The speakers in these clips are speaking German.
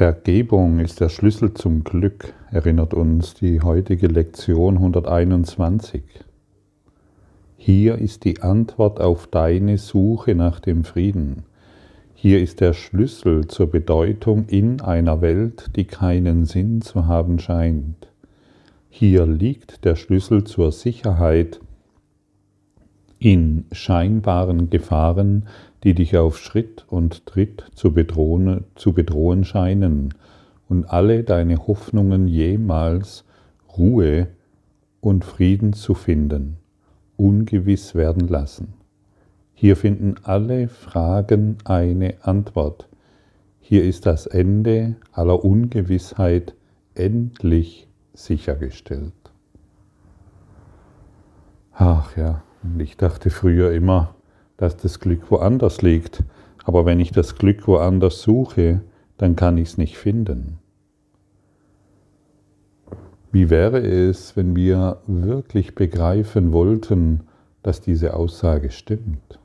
Vergebung ist der Schlüssel zum Glück, erinnert uns die heutige Lektion 121. Hier ist die Antwort auf deine Suche nach dem Frieden. Hier ist der Schlüssel zur Bedeutung in einer Welt, die keinen Sinn zu haben scheint. Hier liegt der Schlüssel zur Sicherheit in scheinbaren Gefahren, die dich auf Schritt und Tritt zu bedrohen, zu bedrohen scheinen und alle deine Hoffnungen jemals Ruhe und Frieden zu finden, ungewiss werden lassen. Hier finden alle Fragen eine Antwort. Hier ist das Ende aller Ungewissheit endlich sichergestellt. Ach ja, ich dachte früher immer, dass das Glück woanders liegt. Aber wenn ich das Glück woanders suche, dann kann ich es nicht finden. Wie wäre es, wenn wir wirklich begreifen wollten, dass diese Aussage stimmt?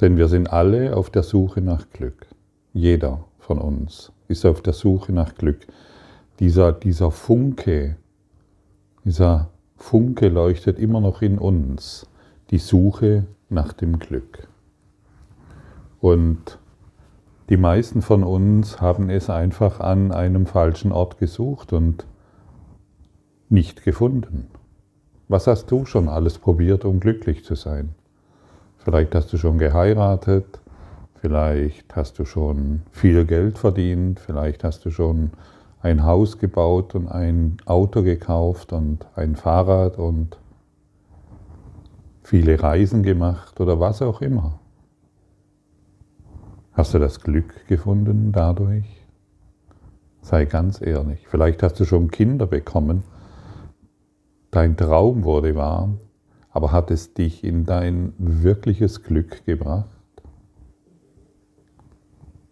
Denn wir sind alle auf der Suche nach Glück. Jeder von uns ist auf der Suche nach Glück. Dieser, dieser Funke, dieser Funke leuchtet immer noch in uns. Die Suche nach dem Glück. Und die meisten von uns haben es einfach an einem falschen Ort gesucht und nicht gefunden. Was hast du schon alles probiert, um glücklich zu sein? Vielleicht hast du schon geheiratet, vielleicht hast du schon viel Geld verdient, vielleicht hast du schon ein Haus gebaut und ein Auto gekauft und ein Fahrrad und viele Reisen gemacht oder was auch immer. Hast du das Glück gefunden dadurch? Sei ganz ehrlich. Vielleicht hast du schon Kinder bekommen. Dein Traum wurde wahr, aber hat es dich in dein wirkliches Glück gebracht?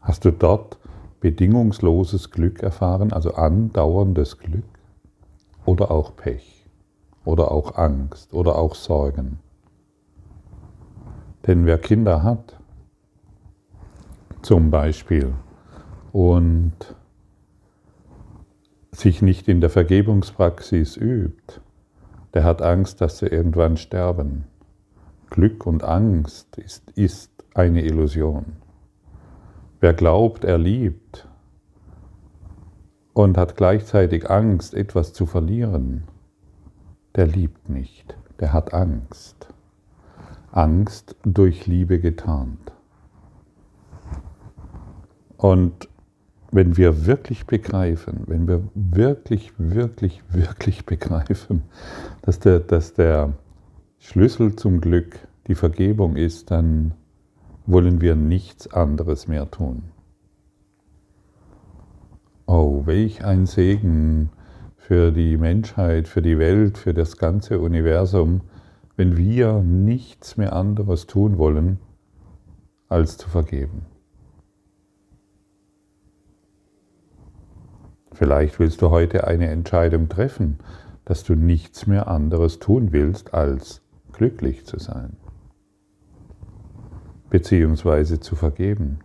Hast du dort bedingungsloses Glück erfahren, also andauerndes Glück? Oder auch Pech? Oder auch Angst? Oder auch Sorgen? Denn wer Kinder hat, zum Beispiel, und sich nicht in der Vergebungspraxis übt, der hat Angst, dass sie irgendwann sterben. Glück und Angst ist, ist eine Illusion. Wer glaubt, er liebt und hat gleichzeitig Angst, etwas zu verlieren, der liebt nicht, der hat Angst. Angst durch Liebe getarnt. Und wenn wir wirklich begreifen, wenn wir wirklich, wirklich, wirklich begreifen, dass der, dass der Schlüssel zum Glück die Vergebung ist, dann wollen wir nichts anderes mehr tun. Oh, welch ein Segen für die Menschheit, für die Welt, für das ganze Universum, wenn wir nichts mehr anderes tun wollen, als zu vergeben. Vielleicht willst du heute eine Entscheidung treffen, dass du nichts mehr anderes tun willst, als glücklich zu sein, beziehungsweise zu vergeben.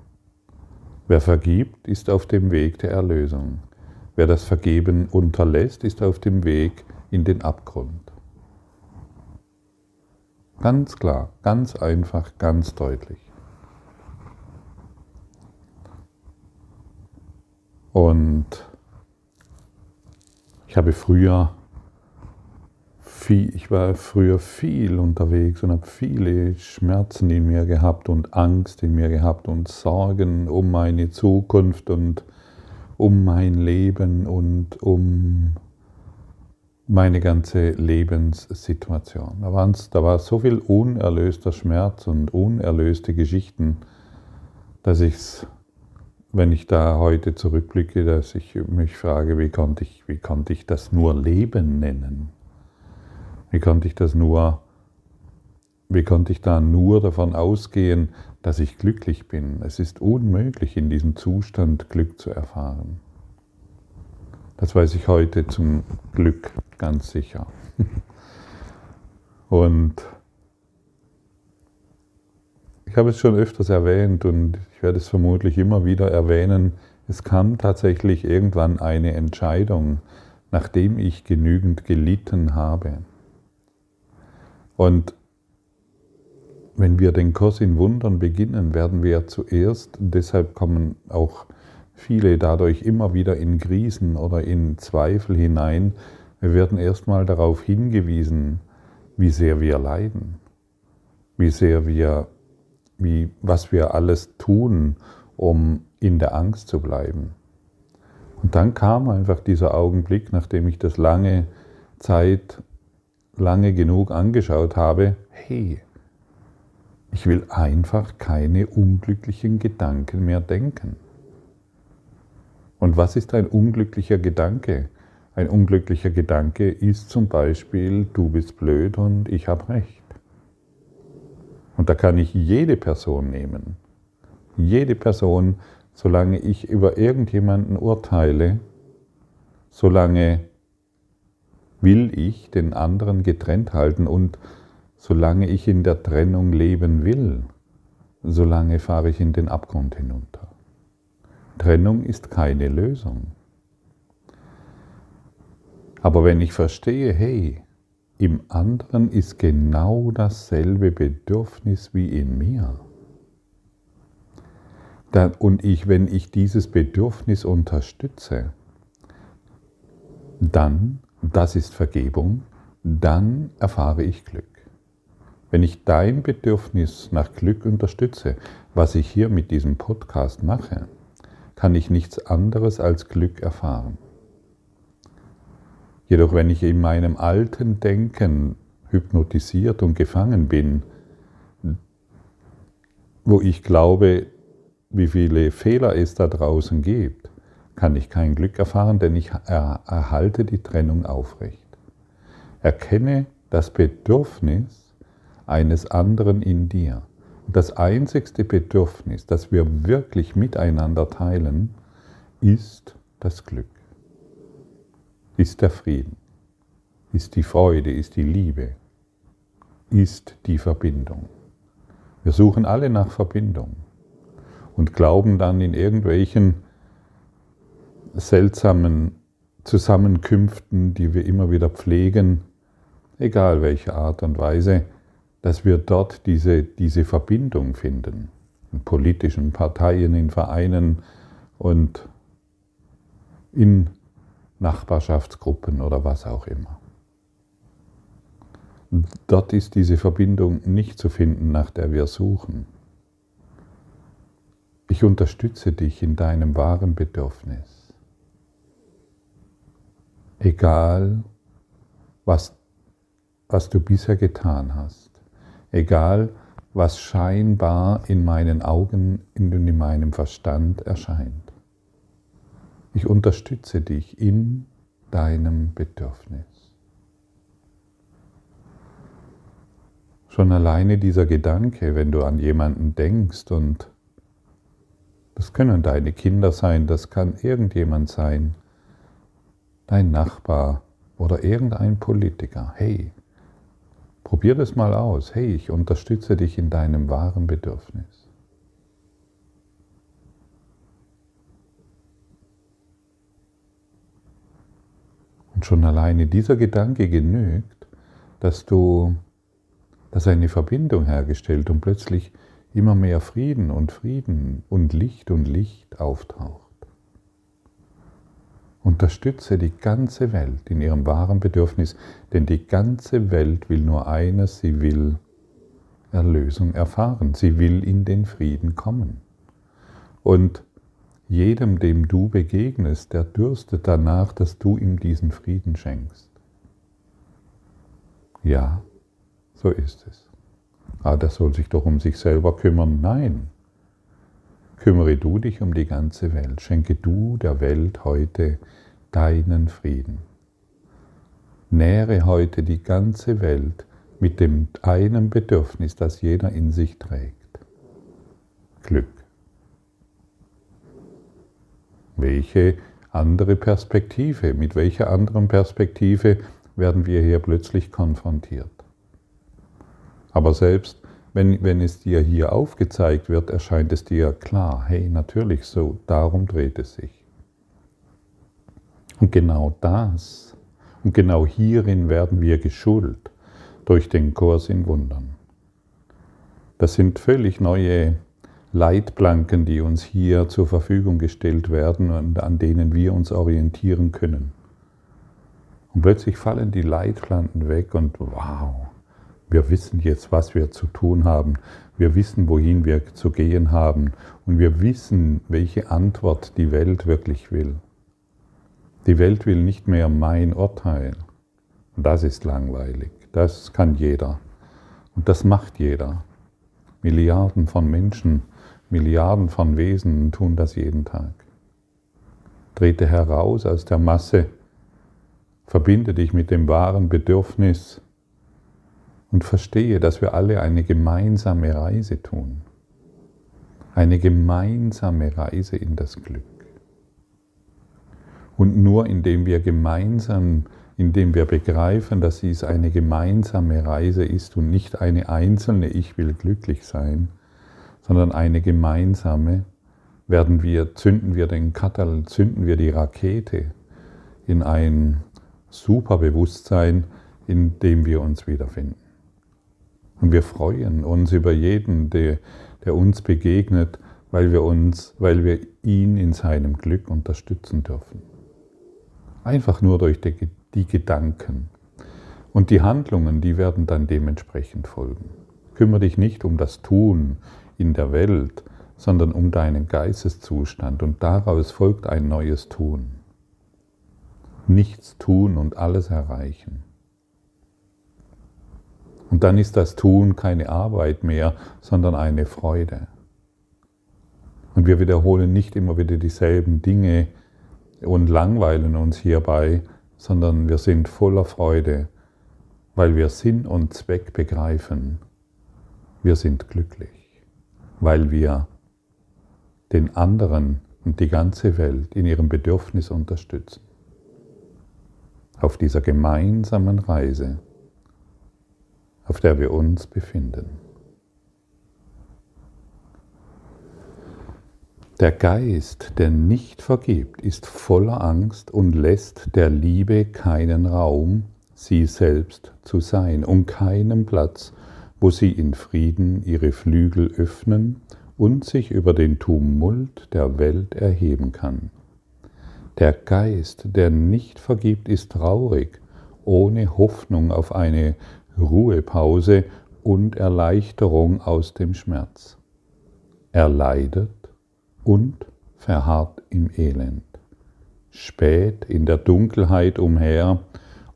Wer vergibt, ist auf dem Weg der Erlösung. Wer das Vergeben unterlässt, ist auf dem Weg in den Abgrund. Ganz klar, ganz einfach, ganz deutlich. Und ich habe früher viel, ich war früher viel unterwegs und habe viele Schmerzen in mir gehabt und Angst in mir gehabt und Sorgen um meine Zukunft und um mein Leben und um meine ganze Lebenssituation. Da, da war so viel unerlöster Schmerz und unerlöste Geschichten, dass ich es, wenn ich da heute zurückblicke, dass ich mich frage, wie konnte ich, wie konnte ich das nur Leben nennen? Wie konnte ich das nur, wie konnte ich da nur davon ausgehen, dass ich glücklich bin? Es ist unmöglich, in diesem Zustand Glück zu erfahren. Das weiß ich heute zum Glück ganz sicher. Und ich habe es schon öfters erwähnt und ich werde es vermutlich immer wieder erwähnen. Es kam tatsächlich irgendwann eine Entscheidung, nachdem ich genügend gelitten habe. Und wenn wir den Kurs in Wundern beginnen, werden wir zuerst, deshalb kommen auch viele dadurch immer wieder in Krisen oder in Zweifel hinein, wir werden erstmal darauf hingewiesen, wie sehr wir leiden, wie sehr wir, wie, was wir alles tun, um in der Angst zu bleiben. Und dann kam einfach dieser Augenblick, nachdem ich das lange Zeit, lange genug angeschaut habe, hey, ich will einfach keine unglücklichen Gedanken mehr denken. Und was ist ein unglücklicher Gedanke? Ein unglücklicher Gedanke ist zum Beispiel, du bist blöd und ich habe recht. Und da kann ich jede Person nehmen. Jede Person, solange ich über irgendjemanden urteile, solange will ich den anderen getrennt halten und solange ich in der Trennung leben will, solange fahre ich in den Abgrund hinunter. Trennung ist keine Lösung. Aber wenn ich verstehe, hey, im anderen ist genau dasselbe Bedürfnis wie in mir. Und ich, wenn ich dieses Bedürfnis unterstütze, dann, das ist Vergebung, dann erfahre ich Glück. Wenn ich dein Bedürfnis nach Glück unterstütze, was ich hier mit diesem Podcast mache, kann ich nichts anderes als Glück erfahren. Jedoch wenn ich in meinem alten Denken hypnotisiert und gefangen bin, wo ich glaube, wie viele Fehler es da draußen gibt, kann ich kein Glück erfahren, denn ich erhalte die Trennung aufrecht. Erkenne das Bedürfnis eines anderen in dir. Und das einzigste Bedürfnis, das wir wirklich miteinander teilen, ist das Glück. Ist der Frieden, ist die Freude, ist die Liebe, ist die Verbindung. Wir suchen alle nach Verbindung und glauben dann in irgendwelchen seltsamen Zusammenkünften, die wir immer wieder pflegen, egal welche Art und Weise, dass wir dort diese, diese Verbindung finden. In politischen Parteien, in Vereinen und in Nachbarschaftsgruppen oder was auch immer. Dort ist diese Verbindung nicht zu finden, nach der wir suchen. Ich unterstütze dich in deinem wahren Bedürfnis. Egal, was, was du bisher getan hast. Egal, was scheinbar in meinen Augen und in meinem Verstand erscheint. Ich unterstütze dich in deinem Bedürfnis. Schon alleine dieser Gedanke, wenn du an jemanden denkst und das können deine Kinder sein, das kann irgendjemand sein, dein Nachbar oder irgendein Politiker. Hey, probier das mal aus. Hey, ich unterstütze dich in deinem wahren Bedürfnis. Und schon alleine dieser Gedanke genügt, dass du, dass eine Verbindung hergestellt und plötzlich immer mehr Frieden und Frieden und Licht und Licht auftaucht. Unterstütze die ganze Welt in ihrem wahren Bedürfnis, denn die ganze Welt will nur eines, sie will Erlösung erfahren, sie will in den Frieden kommen. Und jedem, dem du begegnest, der dürstet danach, dass du ihm diesen Frieden schenkst. Ja, so ist es. Ah, der soll sich doch um sich selber kümmern. Nein. Kümmere du dich um die ganze Welt. Schenke du der Welt heute deinen Frieden. Nähre heute die ganze Welt mit dem einen Bedürfnis, das jeder in sich trägt. Glück. Welche andere Perspektive, mit welcher anderen Perspektive werden wir hier plötzlich konfrontiert? Aber selbst wenn, wenn es dir hier aufgezeigt wird, erscheint es dir klar, hey, natürlich so, darum dreht es sich. Und genau das, und genau hierin werden wir geschult durch den Kurs in Wundern. Das sind völlig neue Leitplanken, die uns hier zur Verfügung gestellt werden und an denen wir uns orientieren können. Und plötzlich fallen die Leitplanken weg und wow, wir wissen jetzt, was wir zu tun haben. Wir wissen, wohin wir zu gehen haben. Und wir wissen, welche Antwort die Welt wirklich will. Die Welt will nicht mehr mein Urteil. Und das ist langweilig. Das kann jeder. Und das macht jeder. Milliarden von Menschen, Milliarden von Wesen tun das jeden Tag. Trete heraus aus der Masse, verbinde dich mit dem wahren Bedürfnis und verstehe, dass wir alle eine gemeinsame Reise tun. Eine gemeinsame Reise in das Glück. Und nur indem wir gemeinsam, indem wir begreifen, dass dies eine gemeinsame Reise ist und nicht eine einzelne Ich will glücklich sein, sondern eine gemeinsame, werden wir, zünden wir den Katal, zünden wir die Rakete in ein Superbewusstsein, in dem wir uns wiederfinden. Und wir freuen uns über jeden, der, der uns begegnet, weil wir, uns, weil wir ihn in seinem Glück unterstützen dürfen. Einfach nur durch die, Gedanken. Und die Handlungen, die werden dann dementsprechend folgen. Kümmere dich nicht um das Tun in der Welt, sondern um deinen Geisteszustand und daraus folgt ein neues Tun. Nichts tun und alles erreichen. Und dann ist das Tun keine Arbeit mehr, sondern eine Freude. Und wir wiederholen nicht immer wieder dieselben Dinge, und langweilen uns hierbei, sondern wir sind voller Freude, weil wir Sinn und Zweck begreifen. Wir sind glücklich, weil wir den anderen und die ganze Welt in ihrem Bedürfnis unterstützen. Auf dieser gemeinsamen Reise, auf der wir uns befinden. Der Geist, der nicht vergibt, ist voller Angst und lässt der Liebe keinen Raum, sie selbst zu sein, und keinen Platz, wo sie in Frieden ihre Flügel öffnen und sich über den Tumult der Welt erheben kann. Der Geist, der nicht vergibt, ist traurig, ohne Hoffnung auf eine Ruhepause und Erleichterung aus dem Schmerz. Er leidet und verharrt im Elend, spät in der Dunkelheit umher,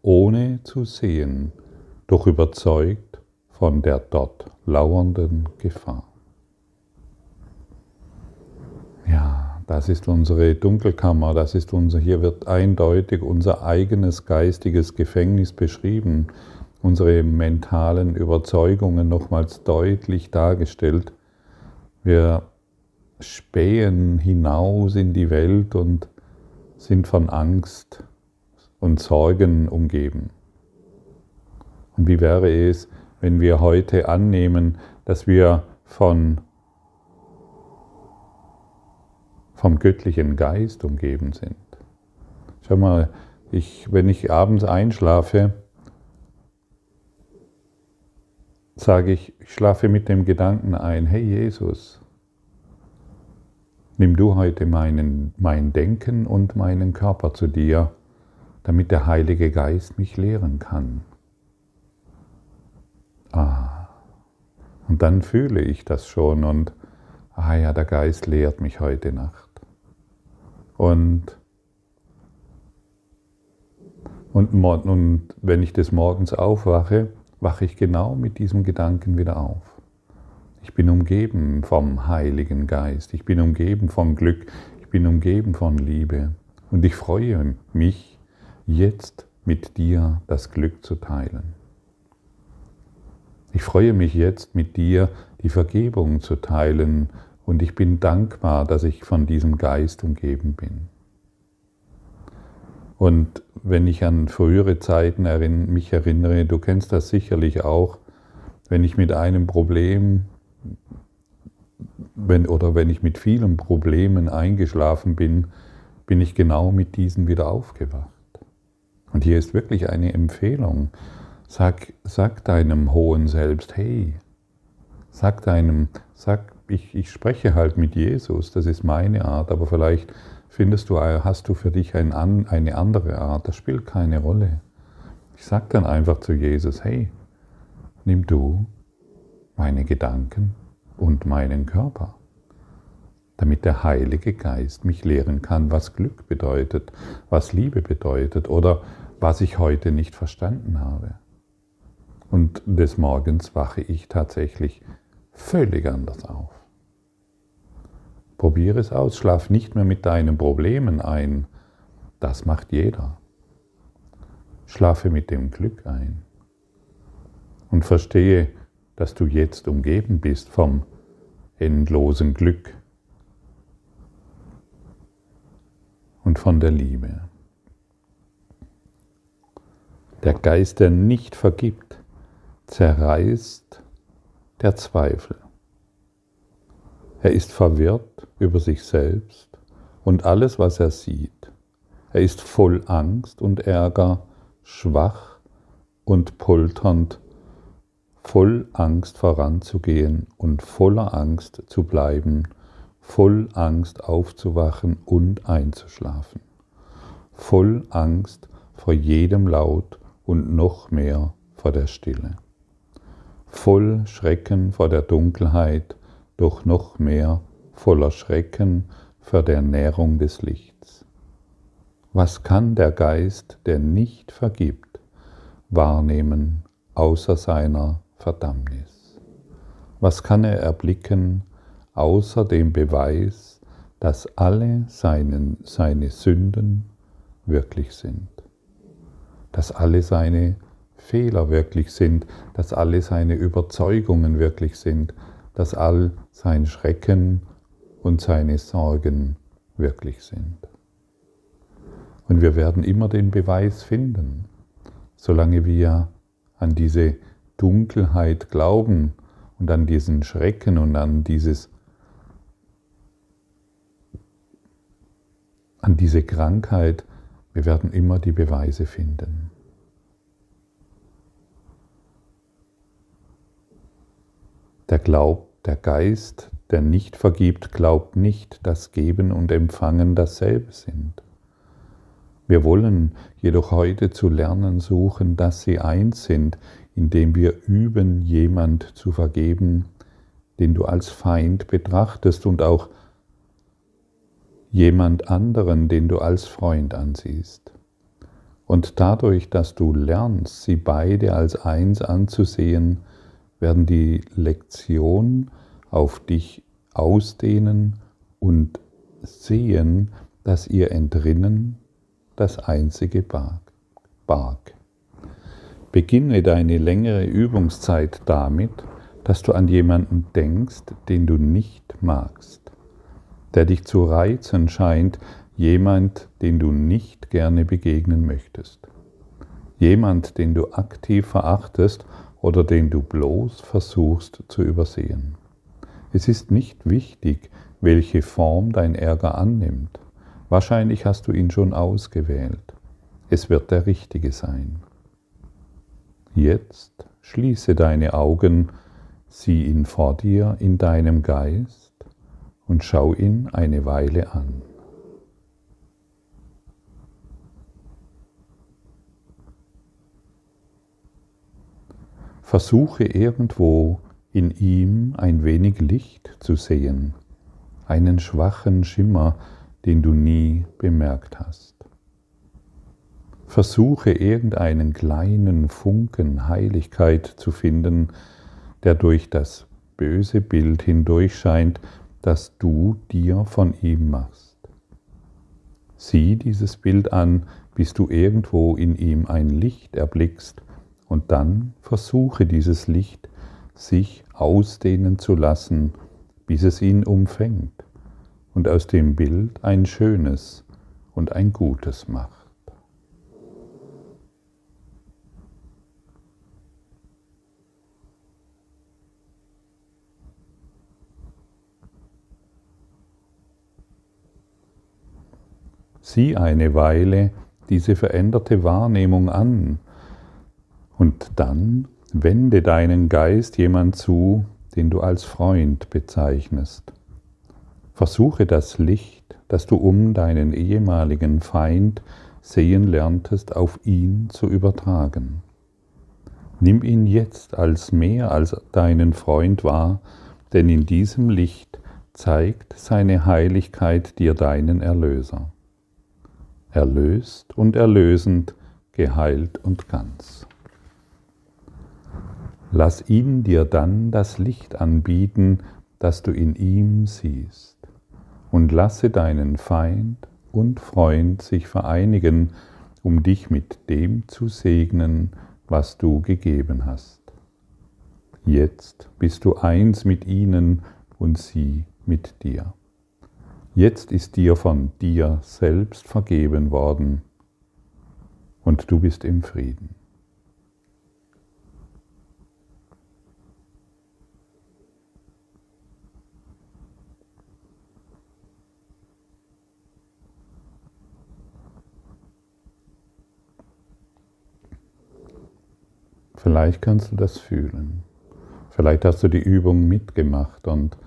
ohne zu sehen, doch überzeugt von der dort lauernden Gefahr. Ja, das ist unsere Dunkelkammer, das ist unser, hier wird eindeutig unser eigenes geistiges Gefängnis beschrieben, unsere mentalen Überzeugungen nochmals deutlich dargestellt. Wir spähen hinaus in die Welt und sind von Angst und Sorgen umgeben. Und wie wäre es, wenn wir heute annehmen, dass wir von, vom göttlichen Geist umgeben sind? Schau mal, ich, wenn ich abends einschlafe, sage ich, ich schlafe mit dem Gedanken ein, hey Jesus, Nimm du heute meinen, mein Denken und meinen Körper zu dir, damit der Heilige Geist mich lehren kann. Ah, und dann fühle ich das schon und, ah ja, der Geist lehrt mich heute Nacht. Und, und, und wenn ich des Morgens aufwache, wache ich genau mit diesem Gedanken wieder auf. Ich bin umgeben vom Heiligen Geist. Ich bin umgeben von Glück. Ich bin umgeben von Liebe. Und ich freue mich, jetzt mit dir das Glück zu teilen. Ich freue mich jetzt mit dir die Vergebung zu teilen und ich bin dankbar, dass ich von diesem Geist umgeben bin. Und wenn ich an frühere Zeiten mich erinnere, du kennst das sicherlich auch, wenn ich mit einem Problem wenn, oder wenn ich mit vielen Problemen eingeschlafen bin, bin ich genau mit diesen wieder aufgewacht. Und hier ist wirklich eine Empfehlung. Sag, sag deinem hohen Selbst, hey, sag deinem, sag, ich, ich spreche halt mit Jesus, das ist meine Art, aber vielleicht findest du, hast du für dich ein, eine andere Art, das spielt keine Rolle. Ich sag dann einfach zu Jesus, hey, nimm du meine Gedanken und meinen Körper, damit der Heilige Geist mich lehren kann, was Glück bedeutet, was Liebe bedeutet oder was ich heute nicht verstanden habe. Und des Morgens wache ich tatsächlich völlig anders auf. Probiere es aus, schlaf nicht mehr mit deinen Problemen ein. Das macht jeder. Schlafe mit dem Glück ein und verstehe, dass du jetzt umgeben bist vom endlosen Glück und von der Liebe. Der Geist, der nicht vergibt, zerreißt der Zweifel. Er ist verwirrt über sich selbst und alles, was er sieht. Er ist voll Angst und Ärger, schwach und polternd voll Angst voranzugehen und voller Angst zu bleiben, voll Angst aufzuwachen und einzuschlafen, voll Angst vor jedem Laut und noch mehr vor der Stille, voll Schrecken vor der Dunkelheit, doch noch mehr voller Schrecken vor der Nährung des Lichts. Was kann der Geist, der nicht vergibt, wahrnehmen außer seiner Verdammnis. Was kann er erblicken außer dem Beweis, dass alle seinen, seine Sünden wirklich sind, dass alle seine Fehler wirklich sind, dass alle seine Überzeugungen wirklich sind, dass all sein Schrecken und seine Sorgen wirklich sind. Und wir werden immer den Beweis finden, solange wir an diese Dunkelheit glauben und an diesen Schrecken und an dieses an diese Krankheit, wir werden immer die Beweise finden. Der Glaub, der Geist, der nicht vergibt, glaubt nicht, dass Geben und Empfangen dasselbe sind. Wir wollen jedoch heute zu lernen suchen, dass sie eins sind, indem wir üben, jemand zu vergeben, den du als Feind betrachtest und auch jemand anderen, den du als Freund ansiehst. Und dadurch, dass du lernst, sie beide als eins anzusehen, werden die Lektion auf dich ausdehnen und sehen, dass ihr Entrinnen das einzige barg. Beginne deine längere Übungszeit damit, dass du an jemanden denkst, den du nicht magst, der dich zu reizen scheint, jemand, den du nicht gerne begegnen möchtest, jemand, den du aktiv verachtest oder den du bloß versuchst zu übersehen. Es ist nicht wichtig, welche Form dein Ärger annimmt. Wahrscheinlich hast du ihn schon ausgewählt. Es wird der richtige sein. Jetzt schließe deine Augen, sieh ihn vor dir in deinem Geist und schau ihn eine Weile an. Versuche irgendwo in ihm ein wenig Licht zu sehen, einen schwachen Schimmer, den du nie bemerkt hast. Versuche irgendeinen kleinen Funken Heiligkeit zu finden, der durch das böse Bild hindurchscheint, das du dir von ihm machst. Sieh dieses Bild an, bis du irgendwo in ihm ein Licht erblickst, und dann versuche dieses Licht sich ausdehnen zu lassen, bis es ihn umfängt und aus dem Bild ein schönes und ein gutes macht. Sieh eine Weile diese veränderte Wahrnehmung an und dann wende deinen Geist jemand zu, den du als Freund bezeichnest. Versuche das Licht, das du um deinen ehemaligen Feind sehen lerntest, auf ihn zu übertragen. Nimm ihn jetzt als mehr als deinen Freund wahr, denn in diesem Licht zeigt seine Heiligkeit dir deinen Erlöser. Erlöst und erlösend, geheilt und ganz. Lass ihn dir dann das Licht anbieten, das du in ihm siehst, und lasse deinen Feind und Freund sich vereinigen, um dich mit dem zu segnen, was du gegeben hast. Jetzt bist du eins mit ihnen und sie mit dir. Jetzt ist dir von dir selbst vergeben worden und du bist im Frieden. Vielleicht kannst du das fühlen. Vielleicht hast du die Übung mitgemacht und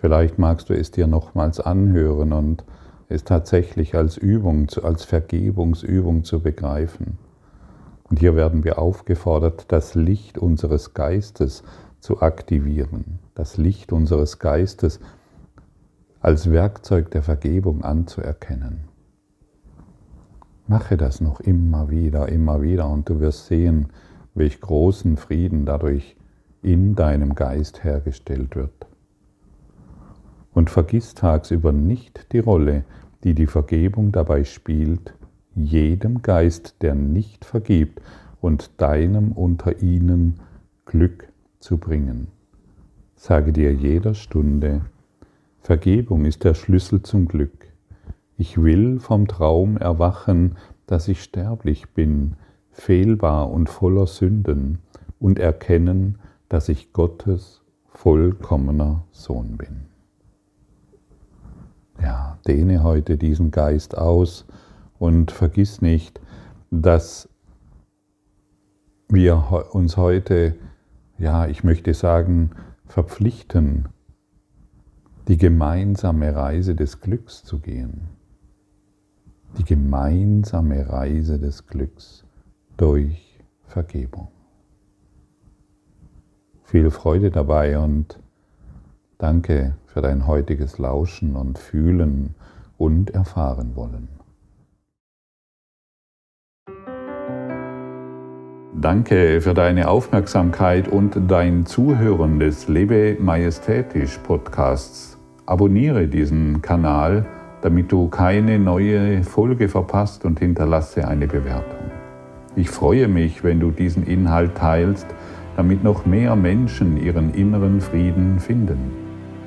vielleicht magst du es dir nochmals anhören und es tatsächlich als Übung, als Vergebungsübung zu begreifen. Und hier werden wir aufgefordert, das Licht unseres Geistes zu aktivieren, das Licht unseres Geistes als Werkzeug der Vergebung anzuerkennen. Mache das noch immer wieder, immer wieder und du wirst sehen, welch großen Frieden dadurch in deinem Geist hergestellt wird. Und vergiss tagsüber nicht die Rolle, die die Vergebung dabei spielt, jedem Geist, der nicht vergibt, und deinem unter ihnen Glück zu bringen. Sage dir jeder Stunde, Vergebung ist der Schlüssel zum Glück. Ich will vom Traum erwachen, dass ich sterblich bin, fehlbar und voller Sünden und erkennen, dass ich Gottes vollkommener Sohn bin. Ja, dehne heute diesen Geist aus und vergiss nicht, dass wir uns heute, ja, ich möchte sagen, verpflichten, die gemeinsame Reise des Glücks zu gehen. Die gemeinsame Reise des Glücks durch Vergebung. Viel Freude dabei und danke für dein heutiges Lauschen und Fühlen und Erfahren wollen. Danke für deine Aufmerksamkeit und dein Zuhören des Lebe Majestätisch Podcasts. Abonniere diesen Kanal, damit du keine neue Folge verpasst und hinterlasse eine Bewertung. Ich freue mich, wenn du diesen Inhalt teilst, damit noch mehr Menschen ihren inneren Frieden finden.